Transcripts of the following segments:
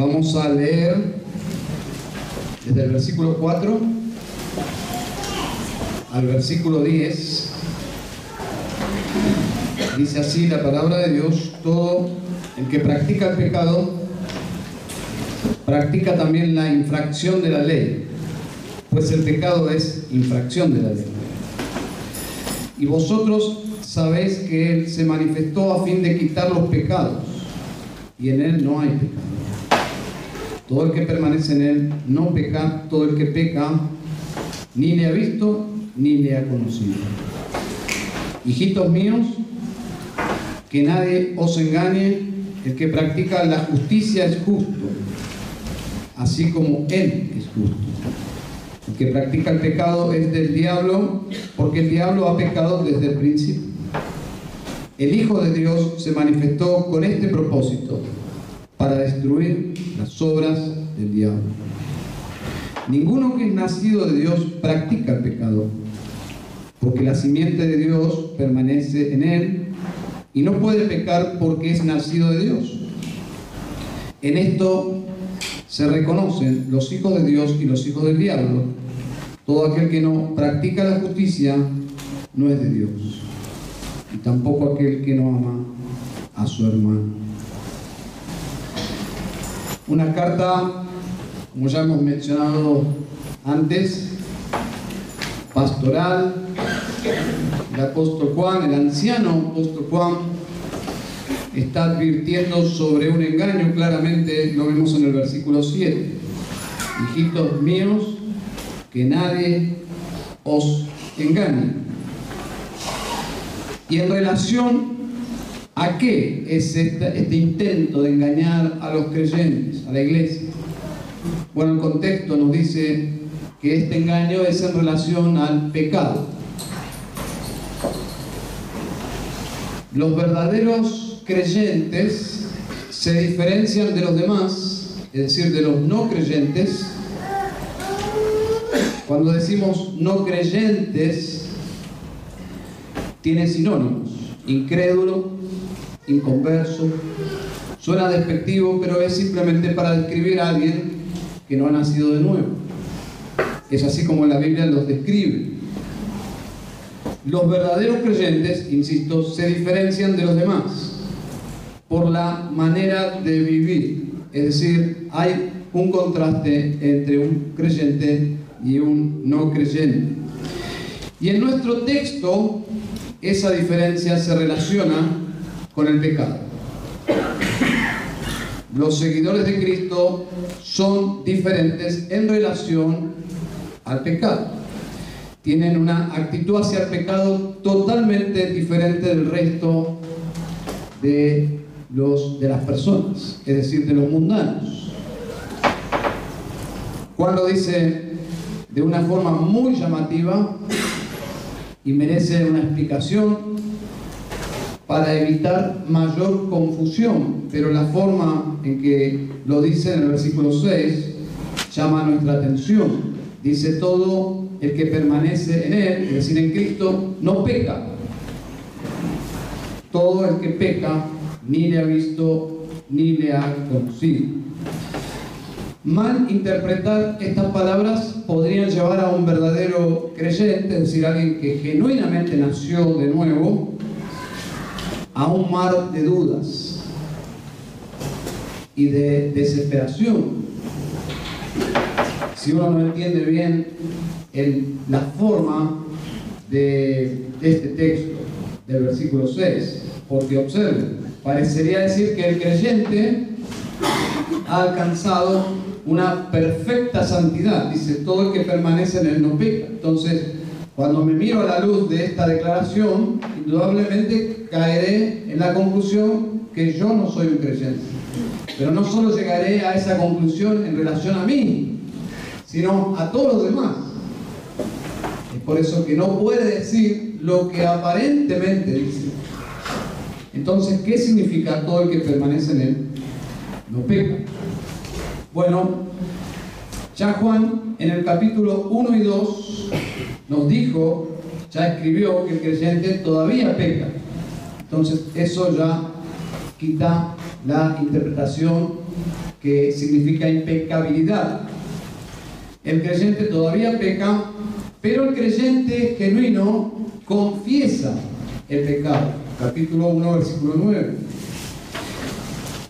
Vamos a leer desde el versículo 4 al versículo 10. Dice así la palabra de Dios, todo el que practica el pecado, practica también la infracción de la ley, pues el pecado es infracción de la ley. Y vosotros sabéis que Él se manifestó a fin de quitar los pecados, y en Él no hay pecado. Todo el que permanece en Él no peca, todo el que peca ni le ha visto ni le ha conocido. Hijitos míos, que nadie os engañe, el que practica la justicia es justo, así como Él es justo. El que practica el pecado es del diablo, porque el diablo ha pecado desde el principio. El Hijo de Dios se manifestó con este propósito, para destruir las obras del diablo. Ninguno que es nacido de Dios practica el pecado, porque la simiente de Dios permanece en él y no puede pecar porque es nacido de Dios. En esto se reconocen los hijos de Dios y los hijos del diablo. Todo aquel que no practica la justicia no es de Dios, y tampoco aquel que no ama a su hermano. Una carta, como ya hemos mencionado antes, pastoral, el apóstol Juan, el anciano apóstol Juan, está advirtiendo sobre un engaño, claramente lo vemos en el versículo 7. Hijitos míos, que nadie os engañe. Y en relación a qué es este, intento de engañar a los creyentes, a la iglesia. Bueno, el contexto nos dice que este engaño es en relación al pecado. Los verdaderos creyentes se diferencian de los demás, es decir, de los no creyentes. Cuando decimos no creyentes, tiene sinónimos, incrédulo, inconverso. Suena despectivo, pero es simplemente para describir a alguien que no ha nacido de nuevo. Es así como la Biblia los describe. Los verdaderos creyentes, insisto, se diferencian de los demás por la manera de vivir. Es decir, hay un contraste entre un creyente y un no creyente. Y en nuestro texto esa diferencia se relaciona con el pecado. Los seguidores de Cristo son diferentes en relación al pecado. Tienen una actitud hacia el pecado totalmente diferente del resto de, los, de las personas, es decir, de los mundanos. Juan lo dice de una forma muy llamativa y merece una explicación para evitar mayor confusión, pero la forma en que lo dice en el versículo 6 llama nuestra atención. Dice todo el que permanece en Él, es decir, en Cristo, no peca. Todo el que peca ni le ha visto ni le ha conocido. Mal interpretar estas palabras podrían llevar a un verdadero creyente, es decir, alguien que genuinamente nació de nuevo, a un mar de dudas y de desesperación. Si uno no entiende bien la forma de, este texto, del versículo 6, porque observen, parecería decir que el creyente ha alcanzado una perfecta santidad. Dice, todo el que permanece en él no peca. Entonces, cuando me miro a la luz de esta declaración, indudablemente caeré en la conclusión que yo no soy un creyente. Pero no solo llegaré a esa conclusión en relación a mí, sino a todos los demás. Es por eso que no puede decir lo que aparentemente dice. Entonces, ¿qué significa todo el que permanece en él? No peca. Bueno, ya Juan en el capítulo 1 y 2 nos dijo, ya escribió que el creyente todavía peca. Entonces eso ya quita la interpretación que significa impecabilidad. El creyente todavía peca, pero el creyente genuino confiesa el pecado. Capítulo 1, versículo 9.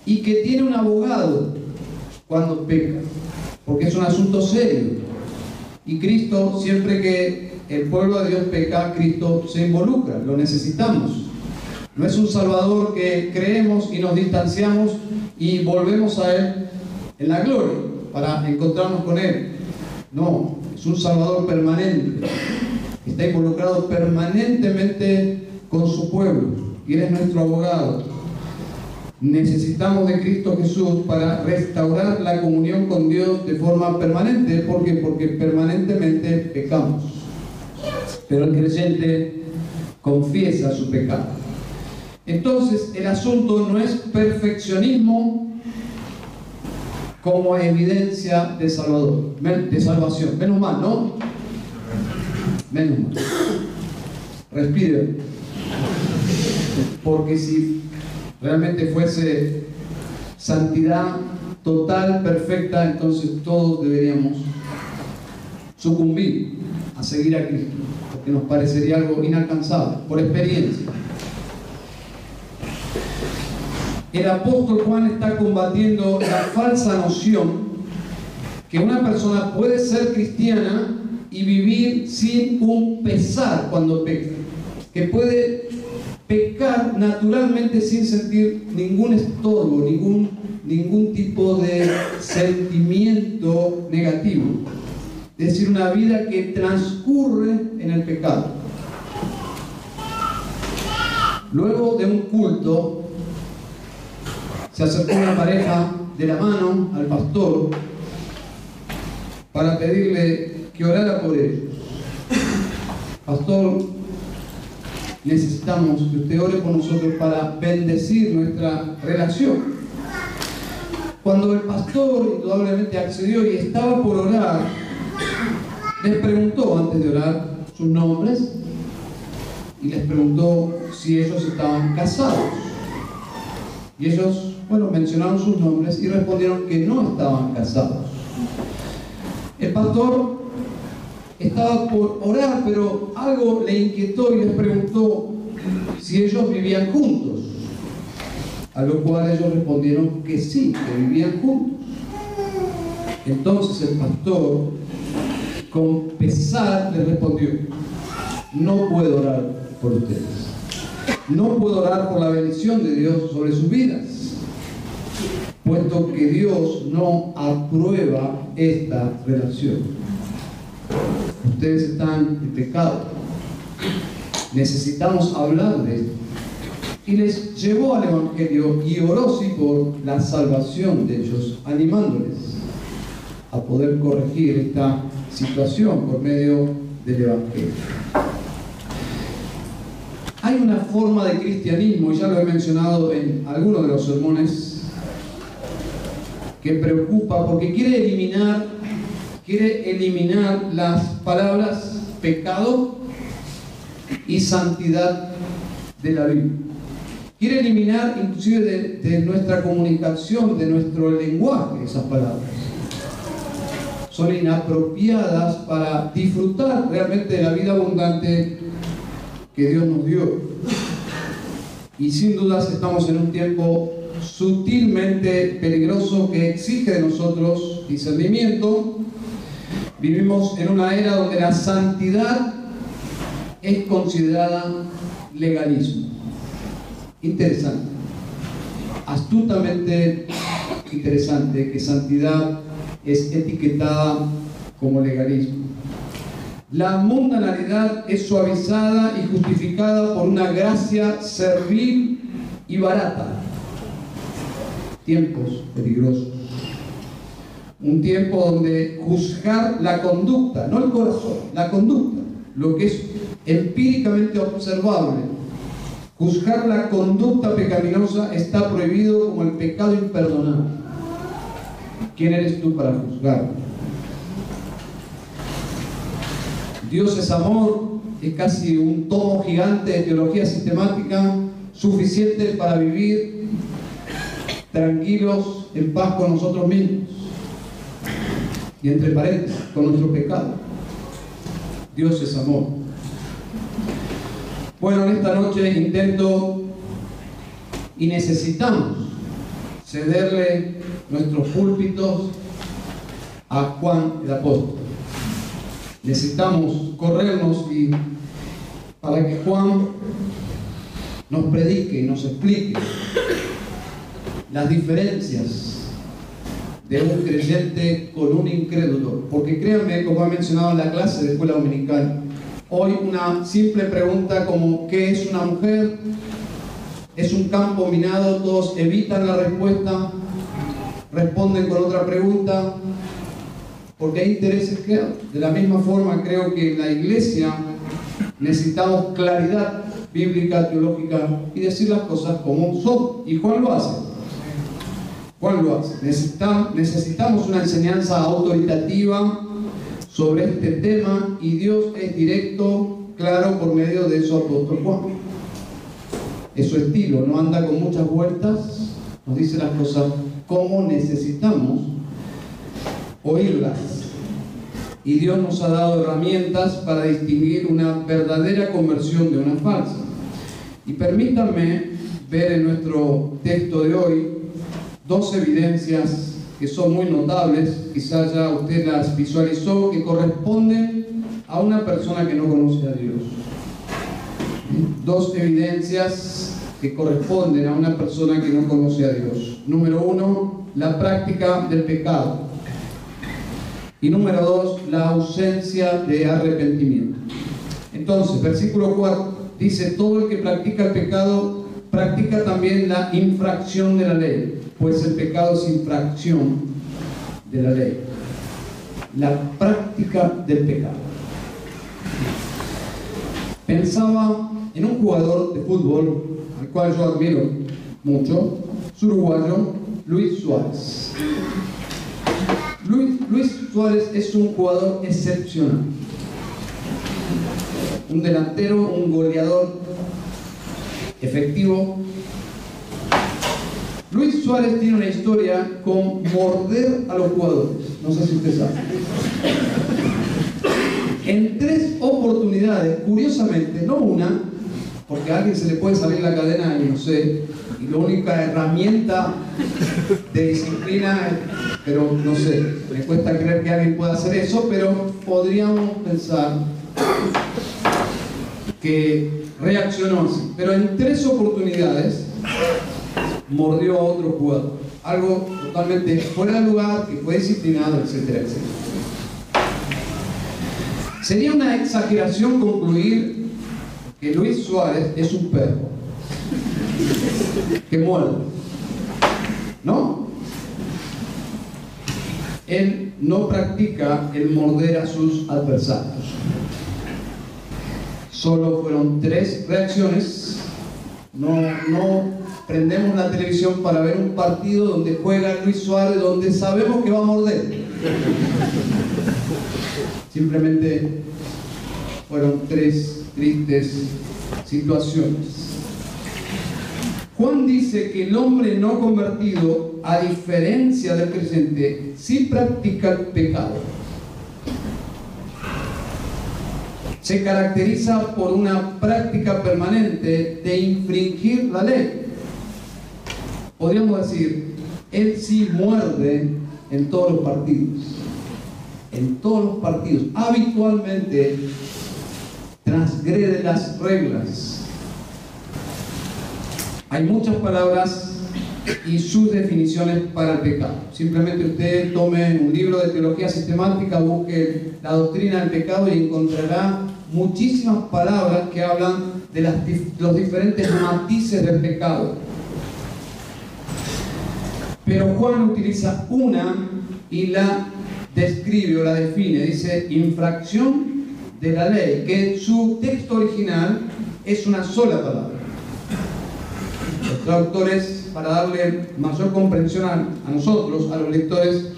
Y que tiene un abogado cuando peca, porque es un asunto serio. Y Cristo, siempre que el pueblo de Dios peca, Cristo se involucra, lo necesitamos. No es un Salvador que creemos y nos distanciamos y volvemos a Él en la gloria para encontrarnos con Él. No, es un Salvador permanente. Está involucrado permanentemente con su pueblo y Él es nuestro abogado. Necesitamos de Cristo Jesús para restaurar la comunión con Dios de forma permanente. ¿Por qué? Porque permanentemente pecamos. Pero el creyente confiesa su pecado. Entonces, el asunto no es perfeccionismo como evidencia de, salvador, de salvación. Menos mal, ¿no? Menos mal. Respire. Porque si realmente fuese santidad total, perfecta, entonces todos deberíamos sucumbir a seguir a Cristo, porque nos parecería algo inalcanzable, por experiencia. El apóstol Juan está combatiendo la falsa noción que una persona puede ser cristiana y vivir sin un pesar cuando peca, que puede pecar naturalmente sin sentir ningún estorbo, ningún, ningún tipo de sentimiento negativo. Decir, una vida que transcurre en el pecado. Luego de un culto, se acercó una pareja de la mano al pastor para pedirle que orara por ellos. Pastor, necesitamos que usted ore por nosotros para bendecir nuestra relación. Cuando el pastor indudablemente accedió y estaba por orar, les preguntó antes de orar sus nombres y les preguntó si ellos estaban casados. Y ellos, bueno, mencionaron sus nombres y respondieron que no estaban casados. El pastor estaba por orar, pero algo le inquietó y les preguntó si ellos vivían juntos. A lo cual ellos respondieron que sí, que vivían juntos. Entonces el pastor, con pesar, le respondió, no puedo orar por ustedes. No puedo orar por la bendición de Dios sobre sus vidas, puesto que Dios no aprueba esta relación ustedes están en pecado. Necesitamos hablar de esto. Y les llevó al Evangelio y oró sí por la salvación de ellos, animándoles a poder corregir esta situación por medio del Evangelio. Hay una forma de cristianismo, ya lo he mencionado en algunos de los sermones, que preocupa porque quiere eliminar quiere eliminar las palabras pecado y santidad de la Biblia. Quiere eliminar inclusive de, nuestra comunicación, de nuestro lenguaje, esas palabras. Inapropiadas para disfrutar realmente de la vida abundante que Dios nos dio. Y sin dudas estamos en un tiempo sutilmente peligroso que exige de nosotros discernimiento, Vivimos en una era donde la santidad es considerada legalismo. Interesante. Astutamente interesante que santidad es etiquetada como legalismo. La mundanalidad es suavizada y justificada por una gracia servil y barata. Tiempos peligrosos un tiempo donde juzgar la conducta, no el corazón, la conducta, lo que es empíricamente observable, juzgar la conducta pecaminosa está prohibido como el pecado imperdonable. ¿Quién eres tú para juzgar? Dios es amor, es casi un tomo gigante de teología sistemática suficiente para vivir tranquilos en paz con nosotros mismos. Y entre paréntesis, con nuestro pecado. Dios es amor. Bueno, en esta noche intento y necesitamos cederle nuestros púlpitos a Juan el apóstol. Necesitamos corrernos y para que Juan nos predique y nos explique las diferencias de un creyente con un incrédulo. Porque créanme, como he mencionado en la clase de escuela dominical, hoy una simple pregunta como ¿qué es una mujer? Es un campo minado, todos evitan la respuesta, responden con otra pregunta, porque hay intereses que de la misma forma creo que en la iglesia necesitamos claridad bíblica, teológica y decir las cosas como son. Y Juan lo hace. Juan lo hace. Necesitamos, necesitamos una enseñanza autoritativa sobre este tema y Dios es directo, claro, por medio de su apóstol Juan. Es su estilo, no anda con muchas vueltas, nos dice las cosas como necesitamos oírlas. Y Dios nos ha dado herramientas para distinguir una verdadera conversión de una falsa. Y permítanme ver en nuestro texto de hoy dos evidencias que son muy notables, quizás ya usted las visualizó, que corresponden a una persona que no conoce a Dios. Dos evidencias que corresponden a una persona que no conoce a Dios. Número uno, la práctica del pecado. Y número dos, la ausencia de arrepentimiento. Entonces, versículo 4 dice, todo el que practica el pecado practica también la infracción de la ley, pues el pecado es infracción de la ley. La práctica del pecado. Pensaba en un jugador de fútbol, al cual yo admiro mucho, su uruguayo, Luis Suárez. Luis, Suárez es un jugador excepcional. Un delantero, un goleador efectivo. Luis Suárez tiene una historia con morder a los jugadores. No sé si usted sabe. En tres oportunidades, curiosamente, no una, porque a alguien se le puede salir la cadena y no sé, y la única herramienta de disciplina pero no sé, me cuesta creer que alguien pueda hacer eso, pero podríamos pensar que reaccionó así. Pero en tres oportunidades mordió a otro jugador. Algo totalmente fuera de lugar, que fue disciplinado, etcétera, etcétera. Sería una exageración concluir que Luis Suárez es un perro que muerde. ¿No? él no practica el morder a sus adversarios. Solo fueron tres reacciones. No, no prendemos la televisión para ver un partido donde juega Luis Suárez, donde sabemos que va a morder. Simplemente fueron tres tristes situaciones. Juan dice que el hombre no convertido, a diferencia del creyente, sí practica el pecado. Se caracteriza por una práctica permanente de infringir la ley. Podríamos decir, él sí muerde en todos los partidos. En todos los partidos. Habitualmente transgrede las reglas hay muchas palabras y sus definiciones para el pecado. Simplemente usted tome un libro de teología sistemática, busque la doctrina del pecado y encontrará muchísimas palabras que hablan de los diferentes matices del pecado. Pero Juan utiliza una y la describe o la define. Dice infracción de la ley, que su texto original es una sola palabra. Los traductores, para darle mayor comprensión a, nosotros, a los lectores,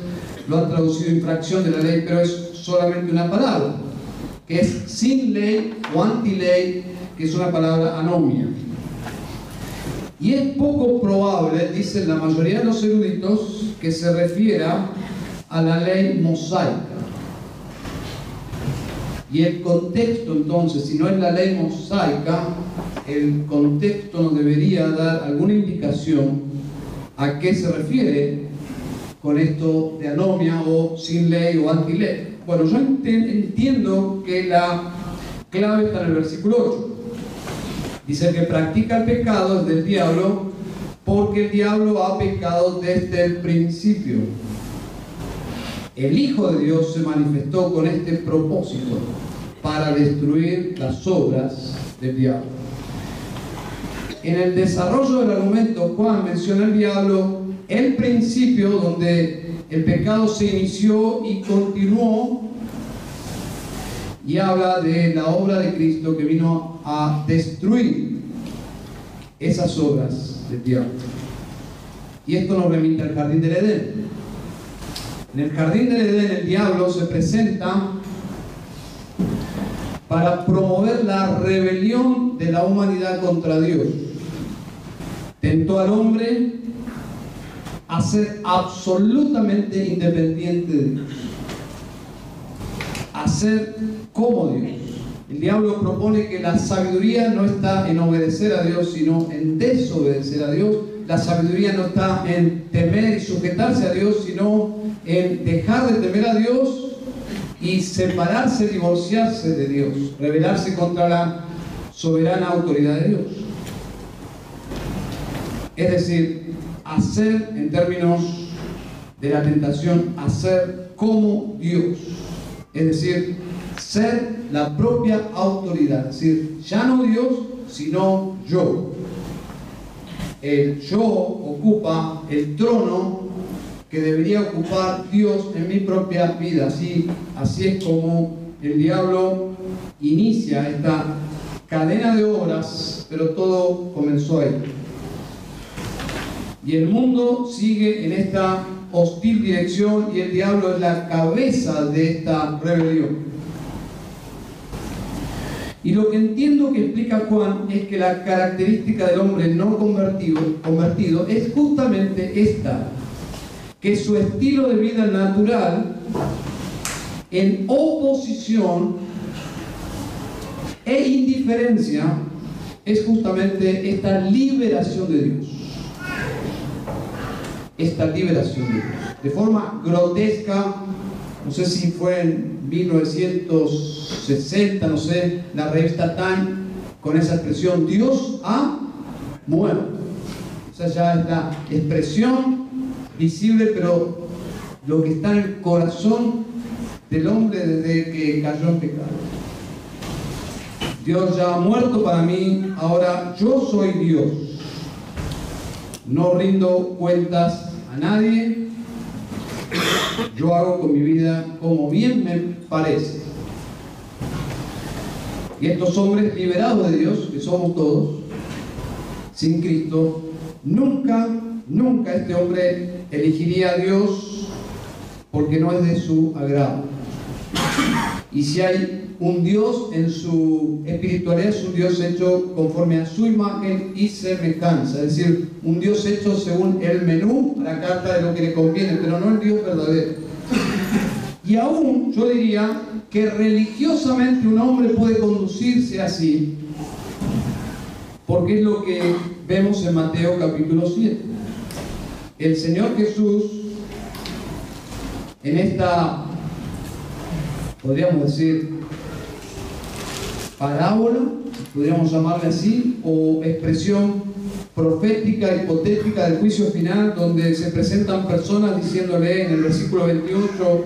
lo han traducido infracción de la ley, pero es solamente una palabra, que es sin ley o anti-ley, que es una palabra anomia. Y es poco probable, dicen la mayoría de los eruditos, que se refiera a la ley mosaica. Y el contexto entonces, si no es la ley mosaica, el contexto nos debería dar alguna indicación a qué se refiere con esto de anomia o sin ley o anti-ley. Bueno, yo entiendo que la clave está en el versículo 8. Dice que practica el pecado es del diablo porque el diablo ha pecado desde el principio. El Hijo de Dios se manifestó con este propósito para destruir las obras del diablo. En el desarrollo del argumento, Juan menciona el diablo, el principio donde el pecado se inició y continuó, y habla de la obra de Cristo que vino a destruir esas obras del diablo. Y esto nos remite al jardín del Edén. En el jardín del Edén el diablo se presenta para promover la rebelión de la humanidad contra Dios. Tentó al hombre a ser absolutamente independiente de Dios, a ser como Dios. El diablo propone que la sabiduría no está en obedecer a Dios, sino en desobedecer a Dios. La sabiduría no está en temer y sujetarse a Dios, sino en dejar de temer a Dios y separarse, divorciarse de Dios, rebelarse contra la soberana autoridad de Dios. Es decir, hacer en términos de la tentación, hacer como Dios. Es decir, ser la propia autoridad. Es decir, ya no Dios, sino yo. El yo ocupa el trono que debería ocupar Dios en mi propia vida. Así, así es como el diablo inicia esta cadena de obras, pero todo comenzó ahí. Y el mundo sigue en esta hostil dirección y el diablo es la cabeza de esta rebelión. Y lo que entiendo que explica Juan es que la característica del hombre no convertido, convertido es justamente esta, que su estilo de vida natural, en oposición e indiferencia, es justamente esta liberación de Dios. Esta liberación de Dios. De forma grotesca, no sé si fue 1960, no sé, la revista Time, con esa expresión, Dios ha muerto. O sea, ya es la expresión visible, pero lo que está en el corazón del hombre desde que cayó en pecado. Dios ya ha muerto para mí, ahora yo soy Dios. No rindo cuentas a nadie, yo hago con mi vida como bien me parece. Y estos hombres liberados de Dios, que somos todos, sin Cristo, nunca, nunca este hombre elegiría a Dios porque no es de su agrado. Y si hay un Dios en su espiritualidad, es un Dios hecho conforme a su imagen y semejanza. Es decir, un Dios hecho según el menú, la carta de lo que le conviene, pero no el Dios verdadero. Y aún yo diría que religiosamente un hombre puede conducirse así, porque es lo que vemos en Mateo capítulo 7. El Señor Jesús, en esta, podríamos decir, parábola, podríamos llamarle así, o expresión profética, hipotética del juicio final, donde se presentan personas diciéndole en el versículo 28,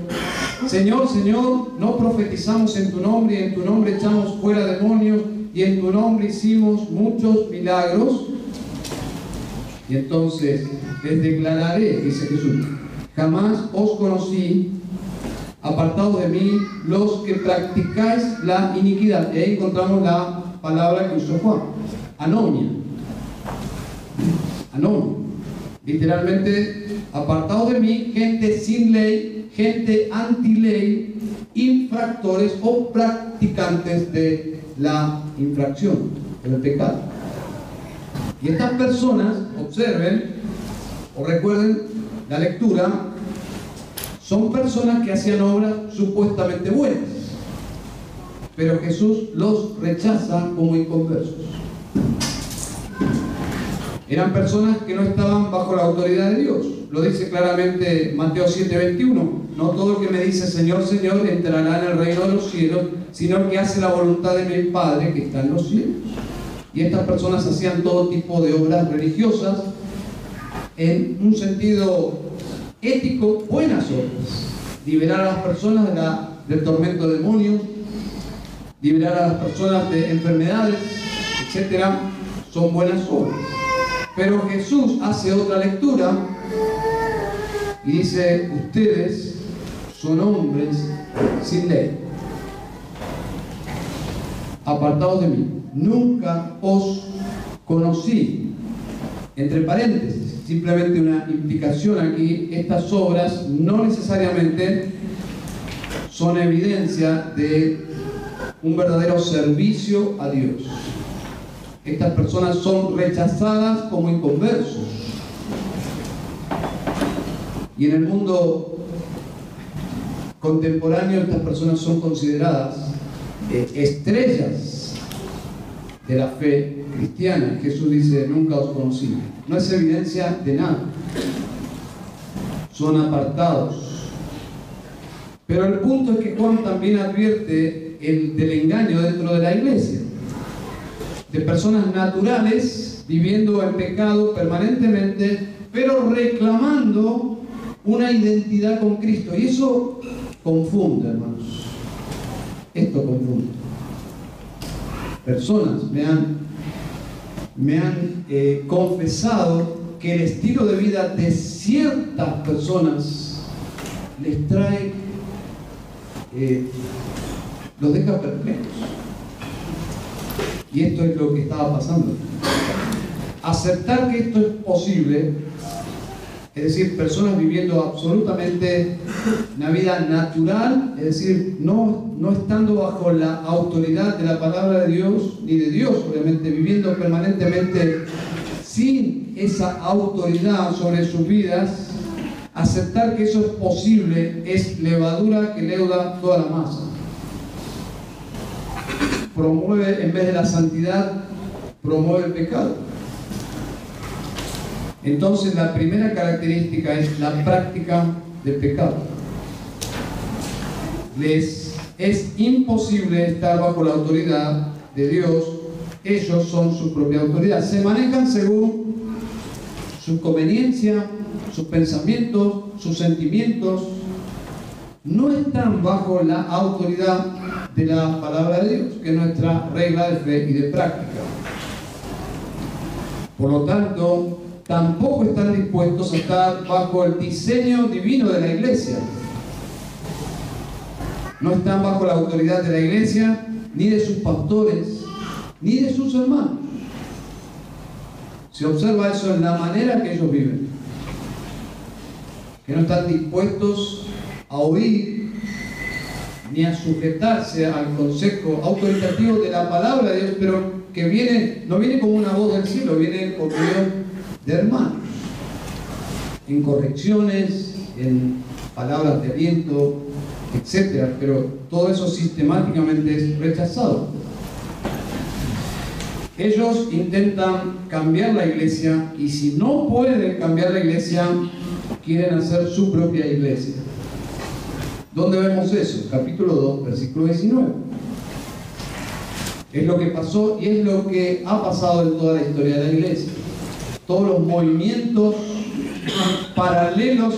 Señor, Señor, no profetizamos en tu nombre y en tu nombre echamos fuera demonios y en tu nombre hicimos muchos milagros. Y entonces les declararé, dice Jesús, jamás os conocí, apartados de mí, los que practicáis la iniquidad. Y ahí encontramos la palabra que usó Juan, anomia. Anomia. Literalmente, apartados de mí, gente sin ley, gente anti-ley, infractores o practicantes de la infracción, del pecado. Y estas personas, observen o recuerden la lectura, son personas que hacían obras supuestamente buenas, pero Jesús los rechaza como inconversos. Eran personas que no estaban bajo la autoridad de Dios. Lo dice claramente Mateo 7:21. No todo el que me dice Señor, Señor entrará en el reino de los cielos, sino el que hace la voluntad de mi Padre que está en los cielos. Y estas personas hacían todo tipo de obras religiosas en un sentido ético, buenas obras. Liberar a las personas del tormento de demonios, liberar a las personas de enfermedades, etcétera, son buenas obras. Pero Jesús hace otra lectura y dice, ustedes son hombres sin ley. Apartados de mí. Nunca os conocí. Entre paréntesis, simplemente una implicación aquí, estas obras no necesariamente son evidencia de un verdadero servicio a Dios. Estas personas son rechazadas como inconversos. Y en el mundo contemporáneo estas personas son consideradas eh, estrellas de la fe cristiana. Jesús dice, nunca os conocí. No es evidencia de nada. Son apartados. Pero el punto es que Juan también advierte el, del engaño dentro de la iglesia de personas naturales viviendo en pecado permanentemente, pero reclamando una identidad con Cristo. Y eso confunde, hermanos. Esto confunde. Personas me han, me han eh, confesado que el estilo de vida de ciertas personas les trae, eh, los deja perplejos. Y esto es lo que estaba pasando. Aceptar que esto es posible, es decir, personas viviendo absolutamente una vida natural, es decir, no, no estando bajo la autoridad de la palabra de Dios, ni de Dios, obviamente, viviendo permanentemente sin esa autoridad sobre sus vidas, aceptar que eso es posible es levadura que leuda toda la masa promueve, en vez de la santidad, promueve el pecado. Entonces la primera característica es la práctica del pecado. Les es imposible estar bajo la autoridad de Dios. Ellos son su propia autoridad. Se manejan según su conveniencia, sus pensamientos, sus sentimientos. No están bajo la autoridad de la palabra de Dios, que es nuestra regla de fe y de práctica. Por lo tanto, tampoco están dispuestos a estar bajo el diseño divino de la iglesia. No están bajo la autoridad de la iglesia, ni de sus pastores, ni de sus hermanos. Se observa eso en la manera que ellos viven. Que no están dispuestos a oír ni a sujetarse al consejo autoritativo de la palabra de Dios, pero que viene, no viene como una voz del cielo, viene por medio de hermanos, en correcciones, en palabras de viento, etc. Pero todo eso sistemáticamente es rechazado. Ellos intentan cambiar la iglesia y si no pueden cambiar la iglesia, quieren hacer su propia iglesia. ¿Dónde vemos eso? Capítulo 2, versículo 19. Es lo que pasó y es lo que ha pasado en toda la historia de la iglesia. Todos los movimientos paralelos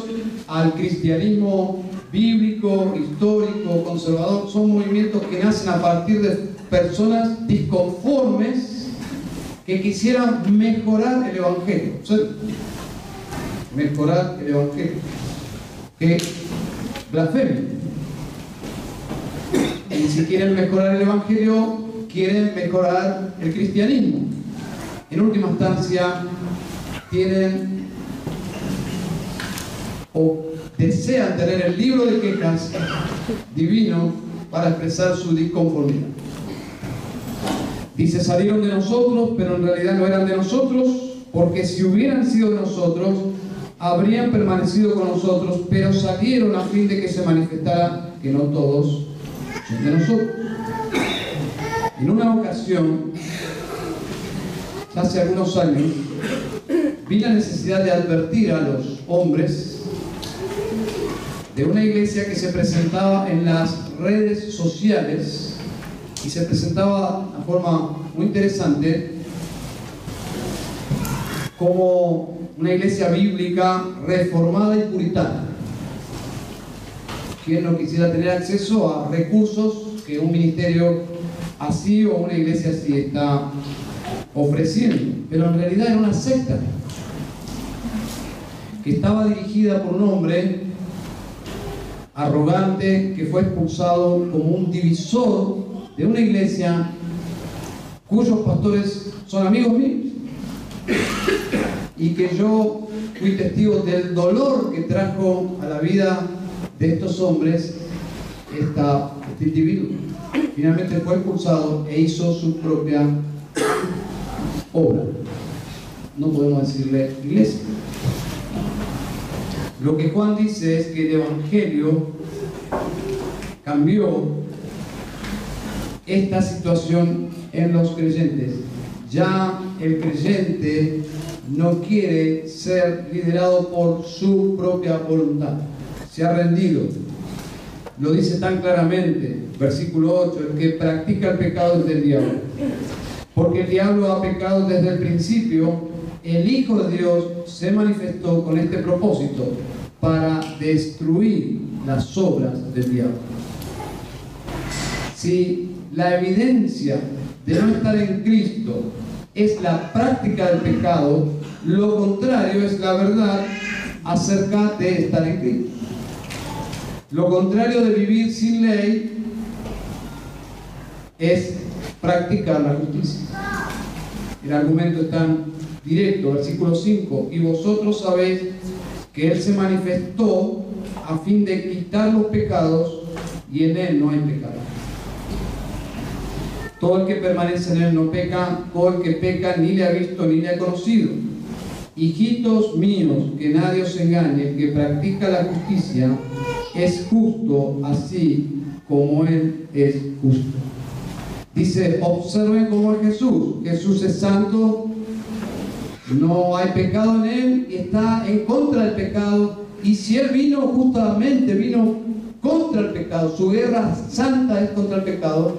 al cristianismo bíblico, histórico, conservador, son movimientos que nacen a partir de personas disconformes que quisieran mejorar el Evangelio. Mejorar el Evangelio. Que blasfemia. Y si quieren mejorar el Evangelio, quieren mejorar el cristianismo. En última instancia, tienen o desean tener el libro de quejas divino para expresar su disconformidad. Dice, salieron de nosotros, pero en realidad no eran de nosotros, porque si hubieran sido de nosotros, habrían permanecido con nosotros, pero salieron a fin de que se manifestara que no todos son de nosotros. En una ocasión, hace algunos años, vi la necesidad de advertir a los hombres de una iglesia que se presentaba en las redes sociales y se presentaba de una forma muy interesante como una iglesia bíblica reformada y puritana. Quien no quisiera tener acceso a recursos que un ministerio así o una iglesia así está ofreciendo. Pero en realidad era una secta que estaba dirigida por un hombre arrogante que fue expulsado como un divisor de una iglesia cuyos pastores son amigos míos y que yo fui testigo del dolor que trajo a la vida de estos hombres esta, este individuo. Finalmente fue expulsado e hizo su propia obra. No podemos decirle iglesia. Lo que Juan dice es que el Evangelio cambió esta situación en los creyentes. Ya el creyente no quiere ser liderado por su propia voluntad. Se ha rendido. Lo dice tan claramente, versículo 8, el que practica el pecado es del diablo. Porque el diablo ha pecado desde el principio, el Hijo de Dios se manifestó con este propósito, para destruir las obras del diablo. Si la evidencia de no estar en Cristo es la práctica del pecado, lo contrario es la verdad acerca de estar en Cristo. Lo contrario de vivir sin ley es practicar la justicia. El argumento es tan directo, versículo 5, y vosotros sabéis que Él se manifestó a fin de quitar los pecados y en Él no hay pecado. Todo el que permanece en Él no peca, todo el que peca ni le ha visto ni le ha conocido. Hijitos míos, que nadie os engañe, que practica la justicia, es justo así como Él es justo. Dice, observen cómo es Jesús. Jesús es santo, no hay pecado en Él y está en contra del pecado. Y si Él vino justamente, vino contra el pecado, su guerra santa es contra el pecado,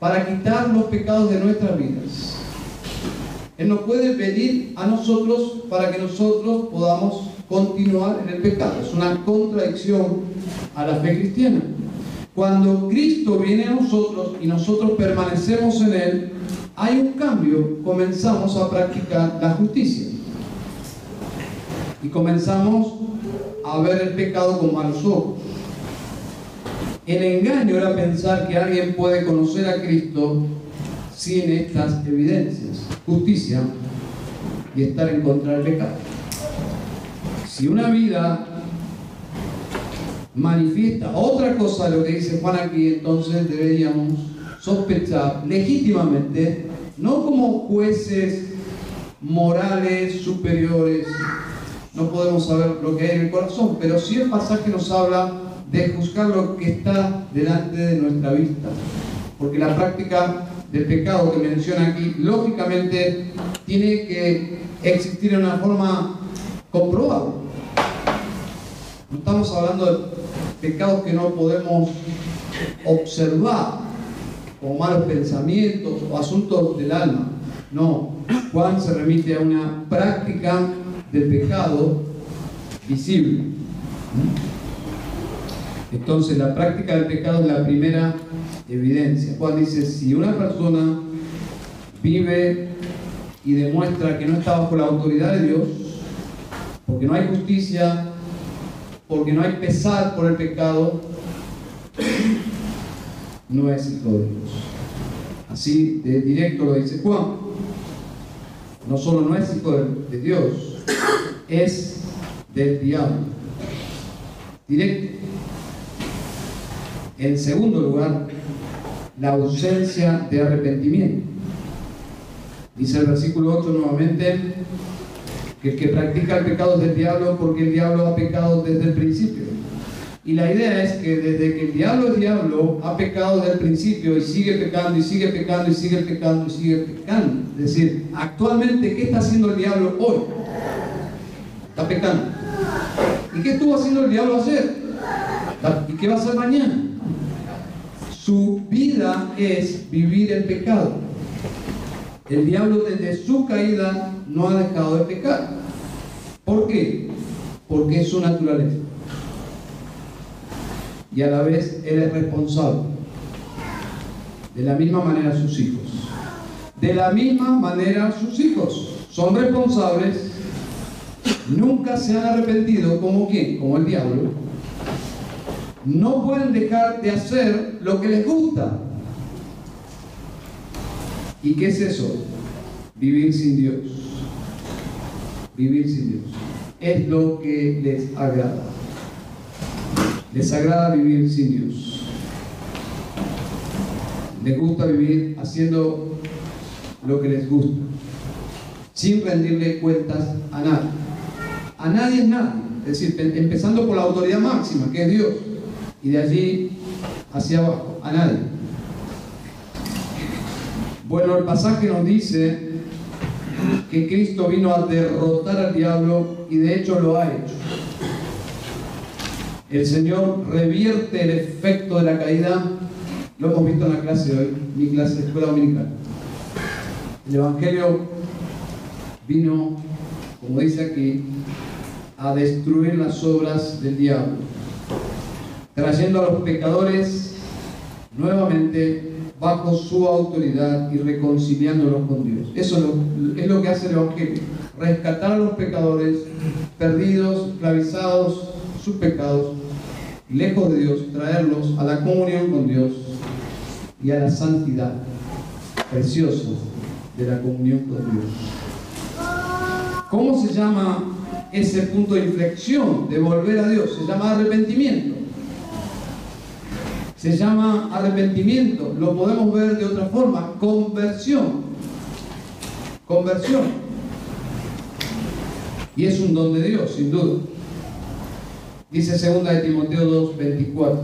para quitar los pecados de nuestras vidas. Él no puede venir a nosotros para que nosotros podamos continuar en el pecado. Es una contradicción a la fe cristiana. Cuando Cristo viene a nosotros y nosotros permanecemos en Él, hay un cambio, comenzamos a practicar la justicia. Y comenzamos a ver el pecado con malos ojos. El engaño era pensar que alguien puede conocer a Cristo sin estas evidencias, justicia y estar en contra del pecado. Si una vida manifiesta otra cosa lo que dice Juan aquí, entonces deberíamos sospechar legítimamente, no como jueces morales superiores, no podemos saber lo que hay en el corazón, pero sí el pasaje nos habla de juzgar lo que está delante de nuestra vista. Porque la práctica del pecado que menciona aquí, lógicamente, tiene que existir de una forma comprobable. No estamos hablando de pecados que no podemos observar, como malos pensamientos o asuntos del alma. No, Juan se remite a una práctica del pecado visible. Entonces la práctica del pecado es la primera evidencia. Juan dice, si una persona vive y demuestra que no está bajo la autoridad de Dios, porque no hay justicia, porque no hay pesar por el pecado, no es hijo de Dios. Así de directo lo dice Juan. No solo no es hijo de, Dios, es del diablo. Directo. En segundo lugar, la ausencia de arrepentimiento. Dice el versículo 8 nuevamente, que el que practica el pecado es del diablo porque el diablo ha pecado desde el principio. Y la idea es que desde que el diablo es diablo, ha pecado desde el principio y sigue pecando y sigue pecando y sigue pecando y sigue pecando. Es decir, actualmente, ¿qué está haciendo el diablo hoy? Está pecando. ¿Y qué estuvo haciendo el diablo ayer? ¿Y qué va a hacer mañana? Su vida es vivir en pecado. El diablo desde su caída no ha dejado de pecar. ¿Por qué? Porque es su naturaleza. Y a la vez él es responsable. De la misma manera sus hijos. De la misma manera sus hijos son responsables. Nunca se han arrepentido como quién, como el diablo. No pueden dejar de hacer lo que les gusta. ¿Y qué es eso? Vivir sin Dios. Vivir sin Dios. Es lo que les agrada. Les agrada vivir sin Dios. Les gusta vivir haciendo lo que les gusta, sin rendirle cuentas a nadie. A nadie es nadie. Es decir, empezando por la autoridad máxima, que es Dios, y de allí hacia abajo, a nadie. Bueno, el pasaje nos dice que Cristo vino a derrotar al diablo y de hecho lo ha hecho. El Señor revierte el efecto de la caída. Lo hemos visto en la clase de hoy, mi clase de escuela dominical. El Evangelio vino, como dice aquí, a destruir las obras del diablo, trayendo a los pecadores nuevamente bajo su autoridad y reconciliándolos con Dios. Eso es lo, que hace el Evangelio, rescatar a los pecadores perdidos, esclavizados, sus pecados, lejos de Dios, traerlos a la comunión con Dios y a la santidad preciosa de la comunión con Dios. ¿Cómo se llama ese punto de inflexión de volver a Dios? Se llama arrepentimiento. Se llama arrepentimiento. Lo podemos ver de otra forma, conversión. Conversión. Y es un don de Dios, sin duda. Dice 2 de Timoteo 2, 24.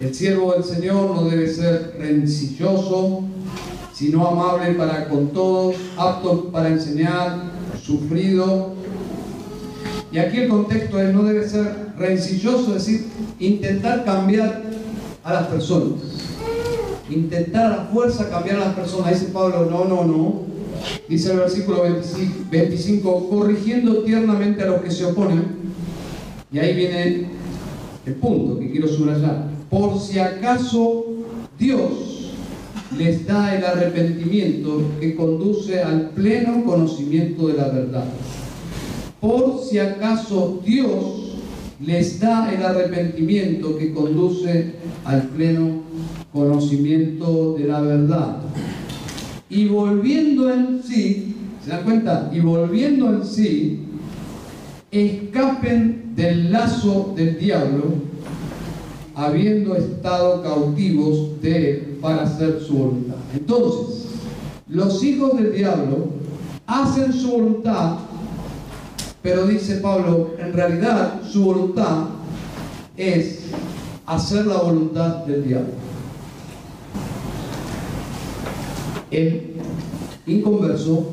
El siervo del Señor no debe ser rencilloso, sino amable para con todos, apto para enseñar, sufrido. Y aquí el contexto es, no debe ser rencilloso, es decir, intentar cambiar a las personas. Intentar a la fuerza cambiar a las personas. Dice Pablo, no, no, no. Dice el versículo 25, corrigiendo tiernamente a los que se oponen y ahí viene el punto que quiero subrayar. Por si acaso Dios les da el arrepentimiento que conduce al pleno conocimiento de la verdad. Por si acaso Dios les da el arrepentimiento que conduce al pleno conocimiento de la verdad. Y volviendo en sí, ¿se dan cuenta? Y volviendo en sí, escapen del lazo del diablo, habiendo estado cautivos de él para hacer su voluntad. Entonces, los hijos del diablo hacen su voluntad, pero dice Pablo, en realidad su voluntad es hacer la voluntad del diablo. El inconverso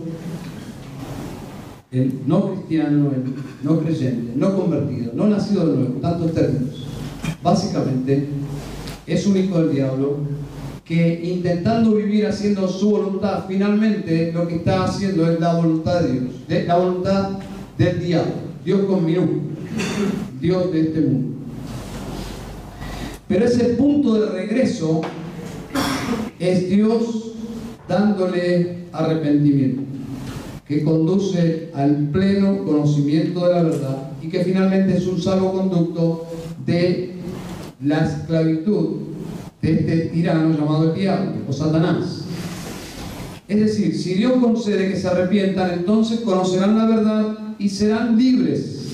el no cristiano, el no creyente, no convertido, no nacido de nuevo, tantos términos. Básicamente, es un hijo del diablo que intentando vivir haciendo su voluntad, finalmente lo que está haciendo es la voluntad de Dios, de, la voluntad del diablo, Dios con Dios de este mundo. Pero ese punto de regreso es Dios dándole arrepentimiento que conduce al pleno conocimiento de la verdad y que finalmente es un salvoconducto de la esclavitud de este tirano llamado el diablo o Satanás. Es decir, si Dios concede que se arrepientan, entonces conocerán la verdad y serán libres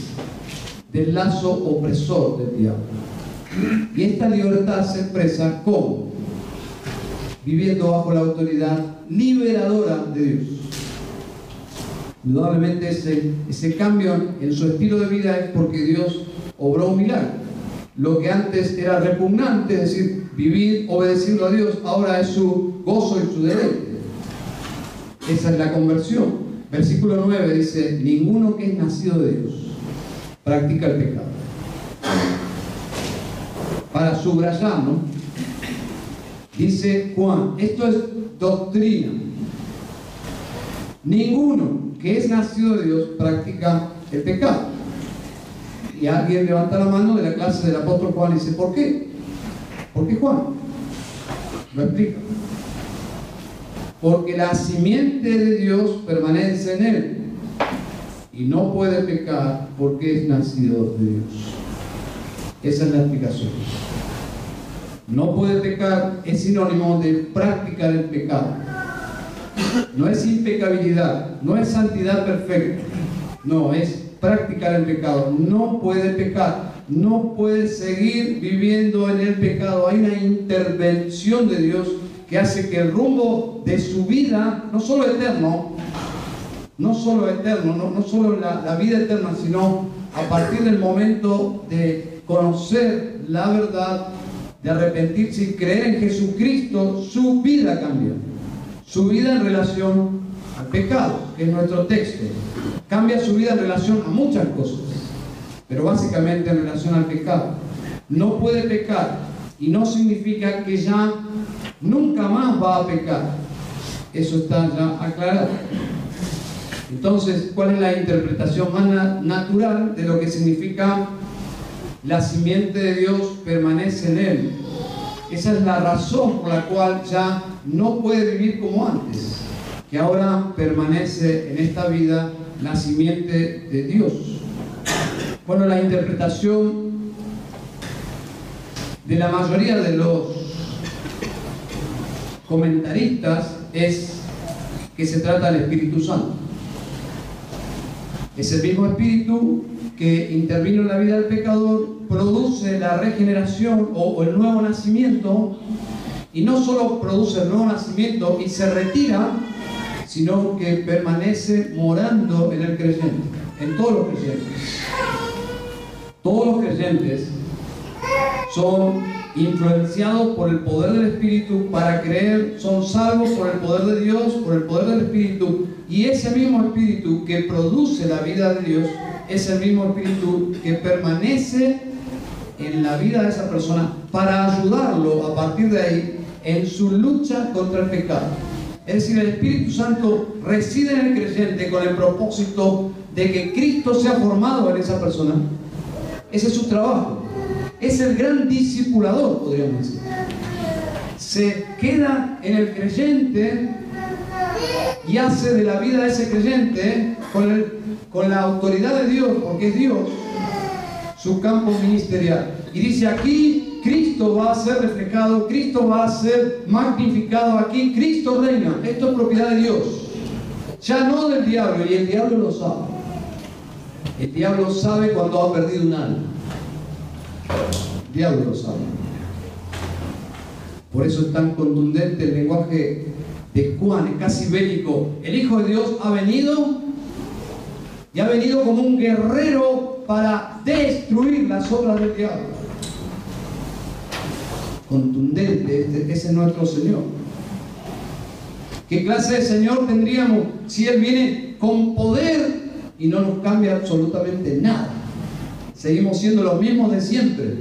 del lazo opresor del diablo. Y esta libertad se expresa como viviendo bajo la autoridad liberadora de Dios. Indudablemente ese, ese cambio en su estilo de vida es porque Dios obró un milagro. Lo que antes era repugnante, es decir, vivir obedeciendo a Dios, ahora es su gozo y su deleite. Esa es la conversión. Versículo 9 dice, ninguno que es nacido de Dios practica el pecado. Para subrayar, ¿no? Dice Juan, esto es doctrina. Ninguno que es nacido de Dios practica el pecado. Y alguien levanta la mano de la clase del apóstol Juan y dice, ¿por qué? ¿Por qué Juan? Lo explica. Porque la simiente de Dios permanece en él y no puede pecar porque es nacido de Dios. Esa es la explicación. No puede pecar es sinónimo de practicar el pecado. No es impecabilidad, no es santidad perfecta, no, es practicar el pecado. No puede pecar, no puede seguir viviendo en el pecado. Hay una intervención de Dios que hace que el rumbo de su vida, no solo eterno, no solo eterno, no, no solo la, la vida eterna, sino a partir del momento de conocer la verdad, de arrepentirse y creer en Jesucristo, su vida cambia. Su vida en relación al pecado, que es nuestro texto. Cambia su vida en relación a muchas cosas, pero básicamente en relación al pecado. No puede pecar y no significa que ya nunca más va a pecar. Eso está ya aclarado. Entonces, ¿cuál es la interpretación más natural de lo que significa la simiente de Dios permanece en él? Esa es la razón por la cual ya no puede vivir como antes, que ahora permanece en esta vida la simiente de Dios. Bueno, la interpretación de la mayoría de los comentaristas es que se trata del Espíritu Santo. Es el mismo Espíritu que intervino en la vida del pecador, produce la regeneración o, el nuevo nacimiento, y no solo produce el nuevo nacimiento y se retira, sino que permanece morando en el creyente, en todos los creyentes. Todos los creyentes son influenciados por el poder del Espíritu para creer, son salvos por el poder de Dios, por el poder del Espíritu, y ese mismo Espíritu que produce la vida de Dios es el mismo Espíritu que permanece en la vida de esa persona para ayudarlo a partir de ahí en su lucha contra el pecado. Es decir, el Espíritu Santo reside en el creyente con el propósito de que Cristo sea formado en esa persona. Ese es su trabajo es el gran discipulador, podríamos decir. Se queda en el creyente y hace de la vida de ese creyente, con, con la autoridad de Dios, porque es Dios, su campo ministerial. Y dice aquí, Cristo va a ser reflejado, Cristo va a ser magnificado aquí, Cristo reina. Esto es propiedad de Dios. Ya no del diablo, y el diablo lo sabe. El diablo sabe cuando ha perdido un alma. Diablo lo sabe. Por eso es tan contundente el lenguaje de Juan, es casi bélico. El Hijo de Dios ha venido y ha venido como un guerrero para destruir las obras del diablo. Contundente, este, ese es nuestro Señor. ¿Qué clase de Señor tendríamos si Él viene con poder y no nos cambia absolutamente nada? Seguimos siendo los mismos de siempre.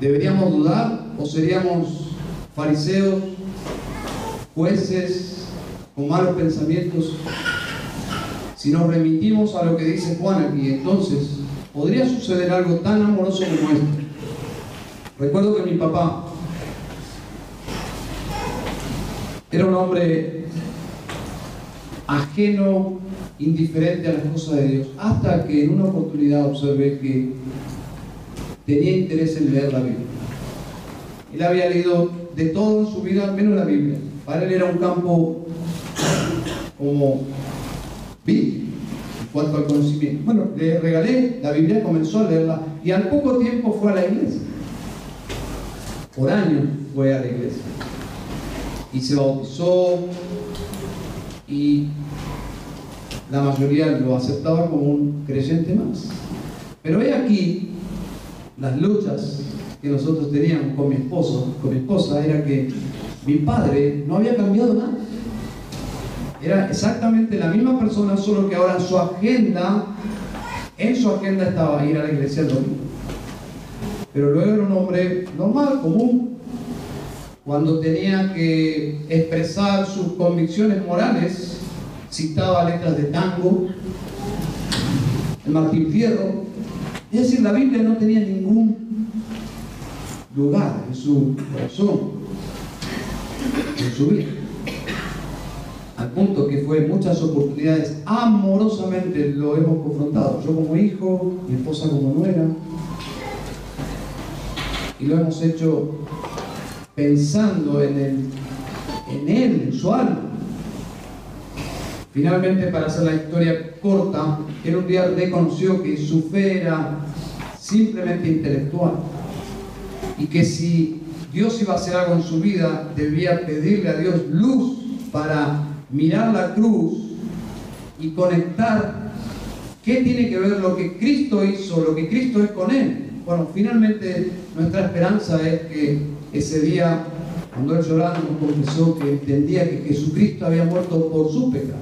¿Deberíamos dudar o seríamos fariseos, jueces con malos pensamientos? Si nos remitimos a lo que dice Juan aquí, entonces podría suceder algo tan amoroso como esto. Recuerdo que mi papá era un hombre ajeno, indiferente a las cosas de Dios, hasta que en una oportunidad observé que tenía interés en leer la Biblia. Él había leído de todo en su vida, menos la Biblia. Para él era un campo como vi en cuanto al conocimiento. Bueno, le regalé la Biblia, comenzó a leerla y al poco tiempo fue a la iglesia. por años fue a la iglesia y se bautizó y la mayoría lo aceptaba como un creyente más. Pero he aquí las luchas que nosotros teníamos con mi esposo, con mi esposa, era que mi padre no había cambiado nada. Era exactamente la misma persona, solo que ahora su agenda, en su agenda estaba ir a la iglesia el domingo. Pero luego era un hombre normal, común. Cuando tenía que expresar sus convicciones morales, citaba letras de tango, el Martín Fierro. Es decir, la Biblia no tenía ningún lugar en su corazón, en su vida. Al punto que fue muchas oportunidades, amorosamente lo hemos confrontado. Yo como hijo, mi esposa como nuera. Y lo hemos hecho pensando en, el, en él, en su alma. Finalmente, para hacer la historia corta, él un día reconoció que su fe era simplemente intelectual y que si Dios iba a hacer algo en su vida, debía pedirle a Dios luz para mirar la cruz y conectar qué tiene que ver lo que Cristo hizo, lo que Cristo es con él. Bueno, finalmente nuestra esperanza es que ese día, cuando él llorando nos confesó que entendía que Jesucristo había muerto por su pecado,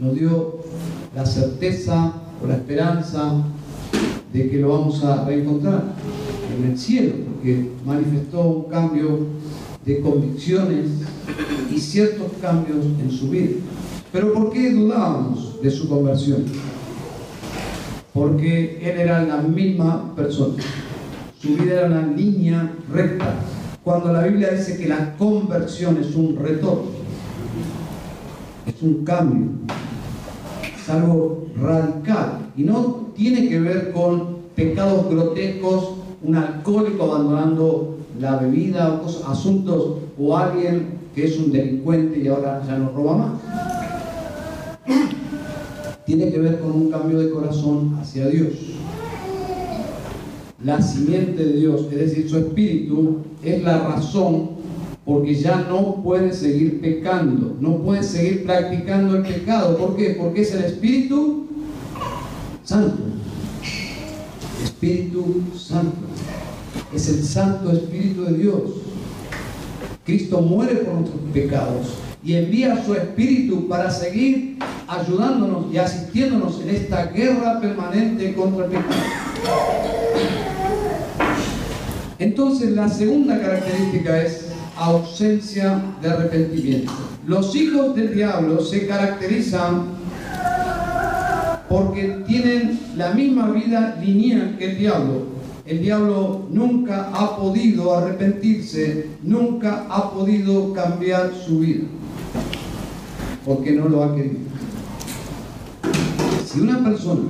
nos dio la certeza o la esperanza de que lo vamos a reencontrar en el cielo, porque manifestó un cambio de convicciones y ciertos cambios en su vida. Pero ¿por qué dudábamos de su conversión? Porque él era la misma persona. Su vida era una línea recta. Cuando la Biblia dice que la conversión es un retorno, es un cambio, algo radical y no tiene que ver con pecados grotescos, un alcohólico abandonando la bebida o cosas, asuntos o alguien que es un delincuente y ahora ya no roba más. Tiene que ver con un cambio de corazón hacia Dios. La simiente de Dios, es decir, su espíritu, es la razón porque ya no puede seguir pecando, no puede seguir practicando el pecado. ¿Por qué? Porque es el Espíritu Santo. Espíritu Santo. Es el Santo Espíritu de Dios. Cristo muere por nuestros pecados y envía su Espíritu para seguir ayudándonos y asistiéndonos en esta guerra permanente contra el pecado. Entonces la segunda característica es ausencia de arrepentimiento. Los hijos del diablo se caracterizan porque tienen la misma vida lineal que el diablo. El diablo nunca ha podido arrepentirse, nunca ha podido cambiar su vida, porque no lo ha querido. Si una persona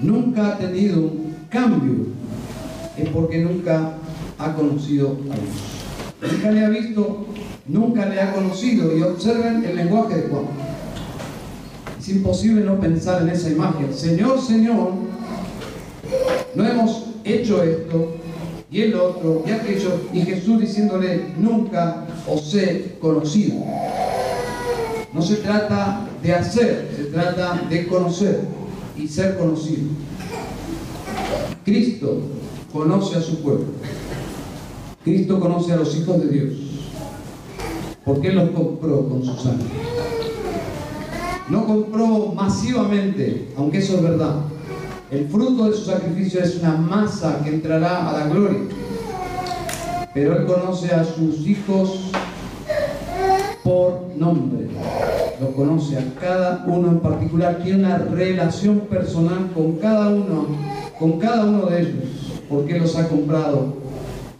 nunca ha tenido un cambio, es porque nunca ha conocido a Dios. Nunca le ha visto, nunca le ha conocido. Y observen el lenguaje de Juan. Es imposible no pensar en esa imagen. Señor, Señor, no hemos hecho esto y el otro y aquello. Y Jesús diciéndole, nunca os he conocido. No se trata de hacer, se trata de conocer y ser conocido. Cristo conoce a su pueblo. Cristo conoce a los hijos de Dios. Porque Él los compró con su sangre. No compró masivamente, aunque eso es verdad. El fruto de su sacrificio es una masa que entrará a la gloria. Pero Él conoce a sus hijos por nombre. Lo conoce a cada uno en particular. Tiene una relación personal con cada uno, con cada uno de ellos. Porque los ha comprado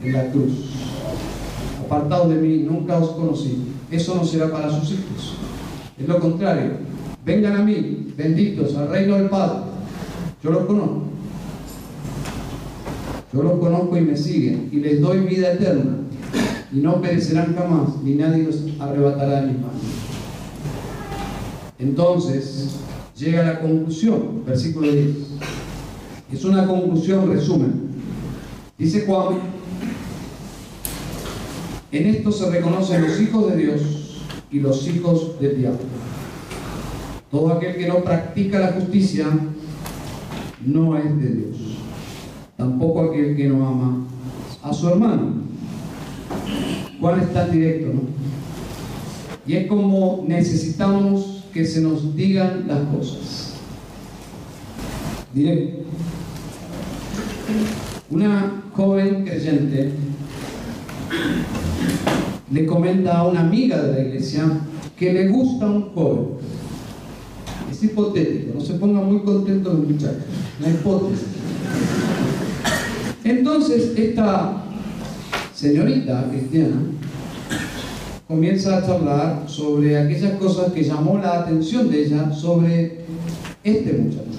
en la cruz. Apartados de mí, nunca os conocí. Eso no será para sus hijos. Es lo contrario. Vengan a mí, benditos, al reino del Padre. Yo los conozco. Yo los conozco y me siguen. Y les doy vida eterna. Y no perecerán jamás, ni nadie los arrebatará de mis manos. Entonces, llega la conclusión, versículo 10. Es una conclusión, resumen. Dice Juan, en esto se reconocen los hijos de Dios y los hijos del diablo. Todo aquel que no practica la justicia no es de Dios. Tampoco aquel que no ama a su hermano. Juan está directo, ¿no? Y es como necesitamos que se nos digan las cosas. Directo. Una joven creyente le comenta a una amiga de la iglesia que le gusta un joven. Es hipotético, no se ponga muy contento el muchacho, una hipótesis. Entonces, esta señorita cristiana comienza a charlar sobre aquellas cosas que llamó la atención de ella sobre este muchacho.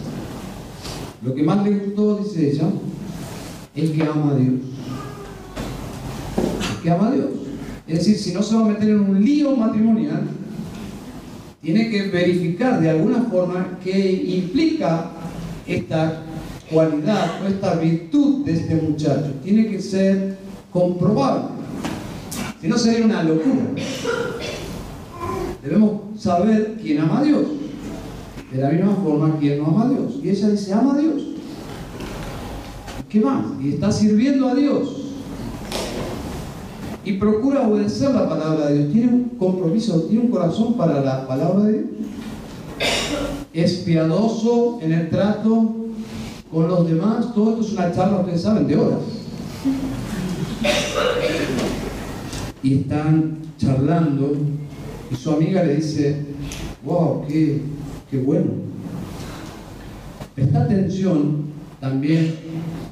Lo que más le gustó, dice ella, es que ama a Dios. que ama a Dios. Es decir, si no se va a meter en un lío matrimonial, tiene que verificar de alguna forma qué implica esta cualidad o esta virtud de este muchacho. Tiene que ser comprobable. Si no sería una locura. Debemos saber quién ama a Dios. De la misma forma, quién no ama a Dios. Y ella dice, ama a Dios. ¿Qué más? Y está sirviendo a Dios. Y procura obedecer la palabra de Dios. Tiene un compromiso, tiene un corazón para la palabra de Dios. Es piadoso en el trato con los demás. Todo esto es una charla, ustedes saben, de horas. Y están charlando y su amiga le dice, wow, qué, qué bueno. Presta atención también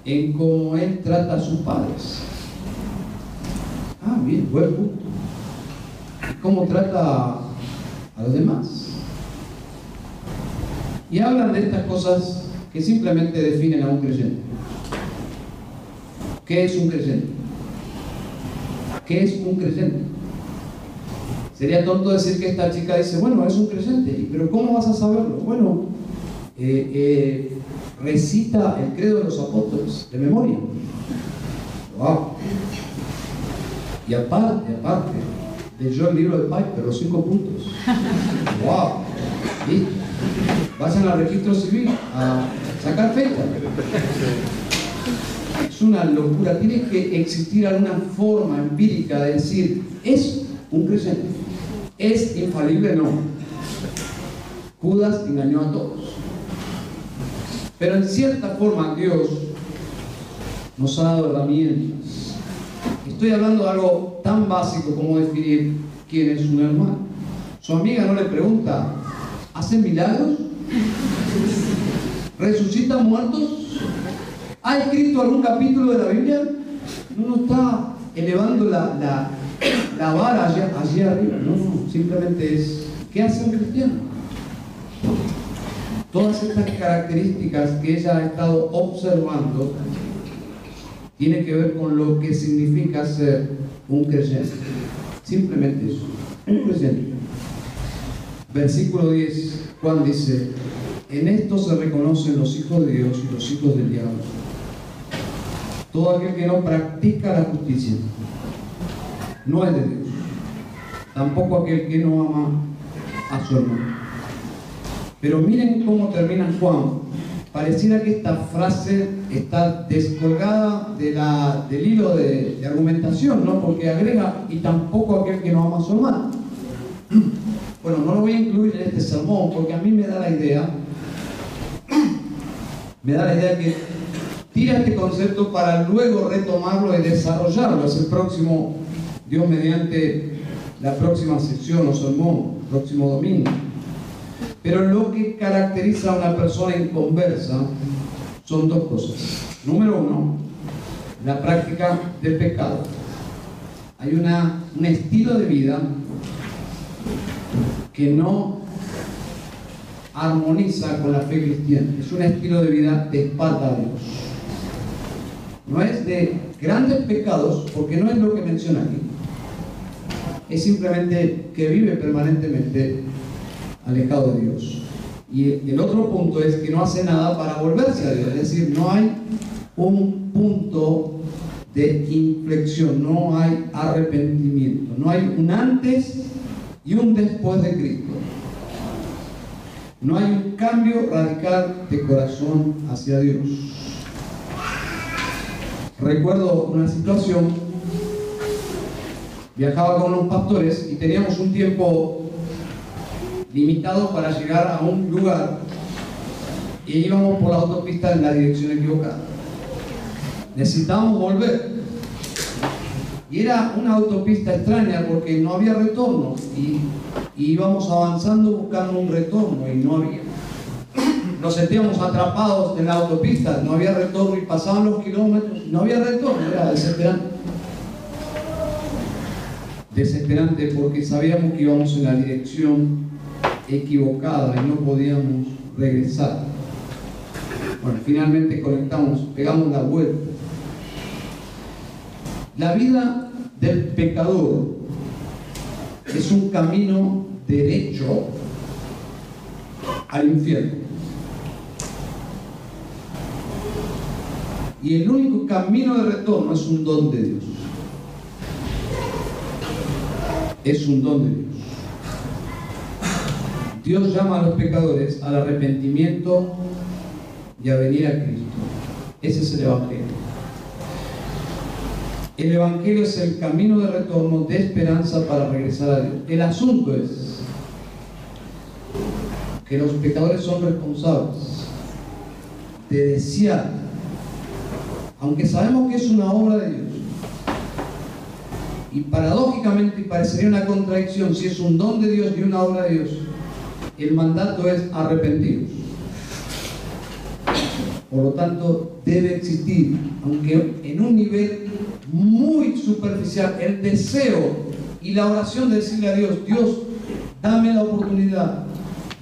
en cómo él trata a sus padres. Bien, buen punto. ¿Cómo trata a los demás? Y hablan de estas cosas que simplemente definen a un creyente. ¿Qué es un creyente? ¿Qué es un creyente? Sería tonto decir que esta chica dice, bueno, es un creyente, pero ¿cómo vas a saberlo? Bueno, eh, eh, recita el credo de los apóstoles de memoria. Wow. Y aparte, aparte, leyó el libro de Piper, los cinco puntos. ¡Wow! ¿Listo? Vayan al registro civil a sacar fecha. Es una locura. Tiene que existir alguna forma empírica de decir, es un creyente. ¿Es infalible? No. Judas engañó a todos. Pero en cierta forma Dios nos ha dado herramientas Estoy hablando de algo tan básico como definir quién es un hermano. Su amiga no le pregunta, ¿hacen milagros? ¿Resucita muertos? ¿Ha escrito algún capítulo de la Biblia? No está elevando la, la, vara allí, arriba, no, no, simplemente es, ¿qué hace un cristiano? Todas estas características que ella ha estado observando tiene que ver con lo que significa ser un creyente. Simplemente eso, un creyente. Versículo 10, Juan dice, en esto se reconocen los hijos de Dios y los hijos del diablo. Todo aquel que no practica la justicia no es de Dios. Tampoco aquel que no ama a su hermano. Pero miren cómo termina Juan pareciera que esta frase está descolgada de la, del hilo de, argumentación, ¿no? porque agrega, y tampoco aquel que no ama su hermano. Bueno, no lo voy a incluir en este sermón porque a mí me da la idea, me da la idea que tira este concepto para luego retomarlo y desarrollarlo. Es el próximo, Dios mediante la próxima sección o sermón, próximo domingo. Pero lo que caracteriza a una persona inconversa son dos cosas. Número uno, la práctica del pecado. Hay un estilo de vida que no armoniza con la fe cristiana. Es un estilo de vida de espalda a Dios. No es de grandes pecados, porque no es lo que menciona aquí. Es simplemente que vive permanentemente alejado de Dios. Y el otro punto es que no hace nada para volverse a Dios, es decir, no hay un punto de inflexión, no hay arrepentimiento, no hay un antes y un después de Cristo. No hay un cambio radical de corazón hacia Dios. Recuerdo una situación, viajaba con unos pastores y teníamos un tiempo limitado para llegar a un lugar y íbamos por la autopista en la dirección equivocada. Necesitábamos volver. Y era una autopista extraña porque no había retorno y, íbamos avanzando buscando un retorno y no había. Nos sentíamos atrapados en la autopista, no había retorno y pasaban los kilómetros, no había retorno, era desesperante. Desesperante porque sabíamos que íbamos en la dirección equivocada y no podíamos regresar. Bueno, finalmente conectamos, pegamos la vuelta. La vida del pecador es un camino derecho al infierno. Y el único camino de retorno es un don de Dios. Es un don de Dios. Dios llama a los pecadores al arrepentimiento y a venir a Cristo. Ese es el Evangelio. El Evangelio es el camino de retorno, de esperanza para regresar a Dios. El asunto es que los pecadores son responsables de desear, aunque sabemos que es una obra de Dios, y paradójicamente parecería una contradicción si es un don de Dios y una obra de Dios, el mandato es arrepentidos. Por lo tanto, debe existir, aunque en un nivel muy superficial, el deseo y la oración de decirle a Dios, Dios, dame la oportunidad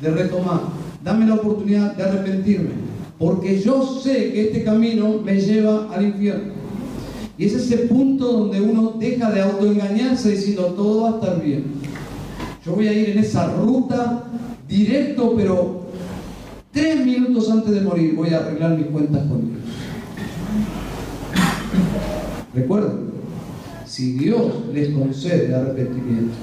de retomar, dame la oportunidad de arrepentirme, porque yo sé que este camino me lleva al infierno. Y es ese punto donde uno deja de autoengañarse diciendo, todo va a estar bien. Yo voy a ir en esa ruta directo, pero Tres minutos antes de morir voy a arreglar mis cuentas con Dios. Recuerden, si Dios les concede arrepentimiento,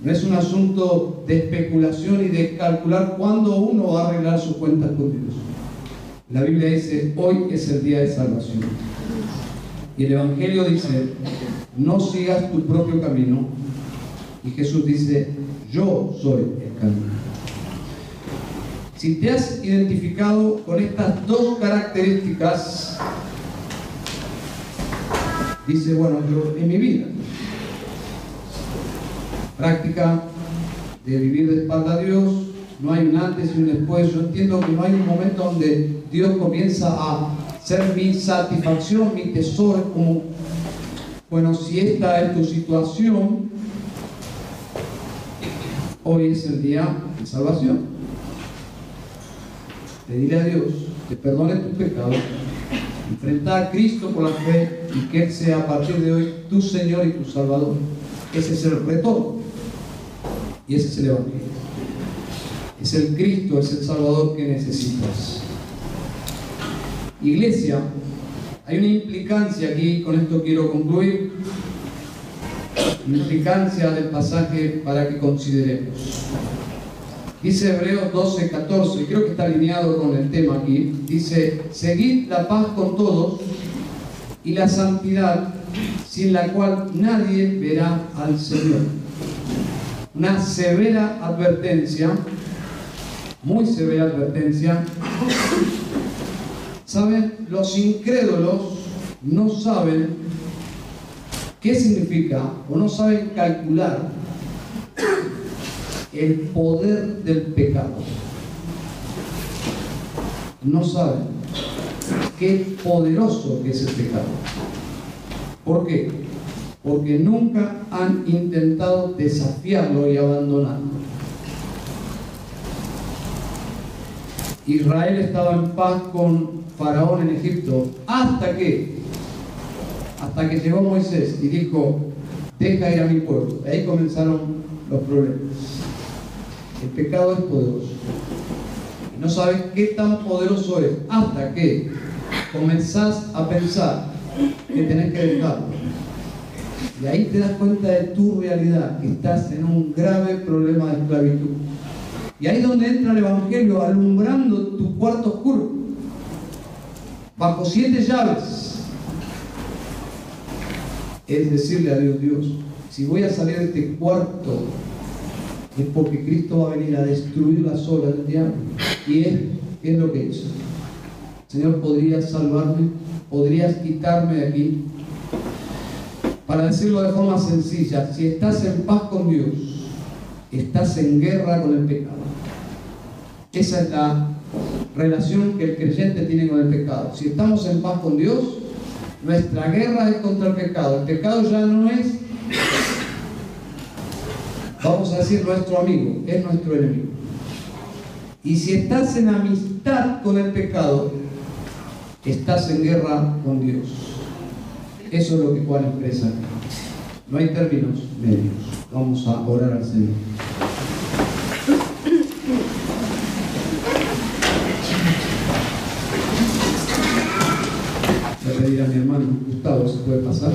no es un asunto de especulación y de calcular cuándo uno va a arreglar sus cuentas con Dios. La Biblia dice, hoy es el día de salvación. Y el Evangelio dice, no sigas tu propio camino. Y Jesús dice, yo soy el camino. Si te has identificado con estas dos características, dice, bueno, yo en mi vida, práctica de vivir de espalda a Dios, no hay un antes y un después. Yo entiendo que no hay un momento donde Dios comienza a ser mi satisfacción, mi tesoro, como, bueno, si esta es tu situación, hoy es el día de salvación. Pedirle a Dios que perdone tus pecados, enfrentar a Cristo por la fe y que Él sea a partir de hoy tu Señor y tu Salvador. Ese es el retorno y ese es el Evangelio. Es el Cristo, es el Salvador que necesitas. Iglesia, hay una implicancia aquí, con esto quiero concluir, una implicancia del pasaje para que consideremos. Dice Hebreos 12, 14, creo que está alineado con el tema aquí. Dice, seguid la paz con todos y la santidad, sin la cual nadie verá al Señor. Una severa advertencia, muy severa advertencia. ¿Saben? Los incrédulos no saben qué significa o no saben calcular el poder del pecado. No saben qué poderoso es el pecado. ¿Por qué? Porque nunca han intentado desafiarlo y abandonarlo. Israel estaba en paz con Faraón en Egipto hasta que, hasta que llegó Moisés y dijo, deja ir a mi pueblo. Ahí comenzaron los problemas. El pecado es poderoso. Y no sabes qué tan poderoso es hasta que comenzás a pensar que tenés que dejarlo. Y ahí te das cuenta de tu realidad, que estás en un grave problema de esclavitud. Y ahí es donde entra el Evangelio, alumbrando tu cuarto oscuro, bajo siete llaves. Es decirle a Dios, Dios, si voy a salir de este cuarto, es porque Cristo va a venir a destruir las obras del diablo. Y es, es lo que hizo. Señor, ¿podrías salvarme? ¿Podrías quitarme de aquí? Para decirlo de forma sencilla, si estás en paz con Dios, estás en guerra con el pecado. Esa es la relación que el creyente tiene con el pecado. Si estamos en paz con Dios, nuestra guerra es contra el pecado. El pecado ya no es, vamos a decir, nuestro amigo, es nuestro enemigo. Y si estás en amistad con el pecado, estás en guerra con Dios. Eso es lo que Juan expresa. No hay términos medios. Vamos a orar al Señor. Voy a pedir a mi hermano Gustavo si puede pasar.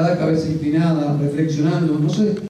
Cada cabeza inclinada, reflexionando, no sé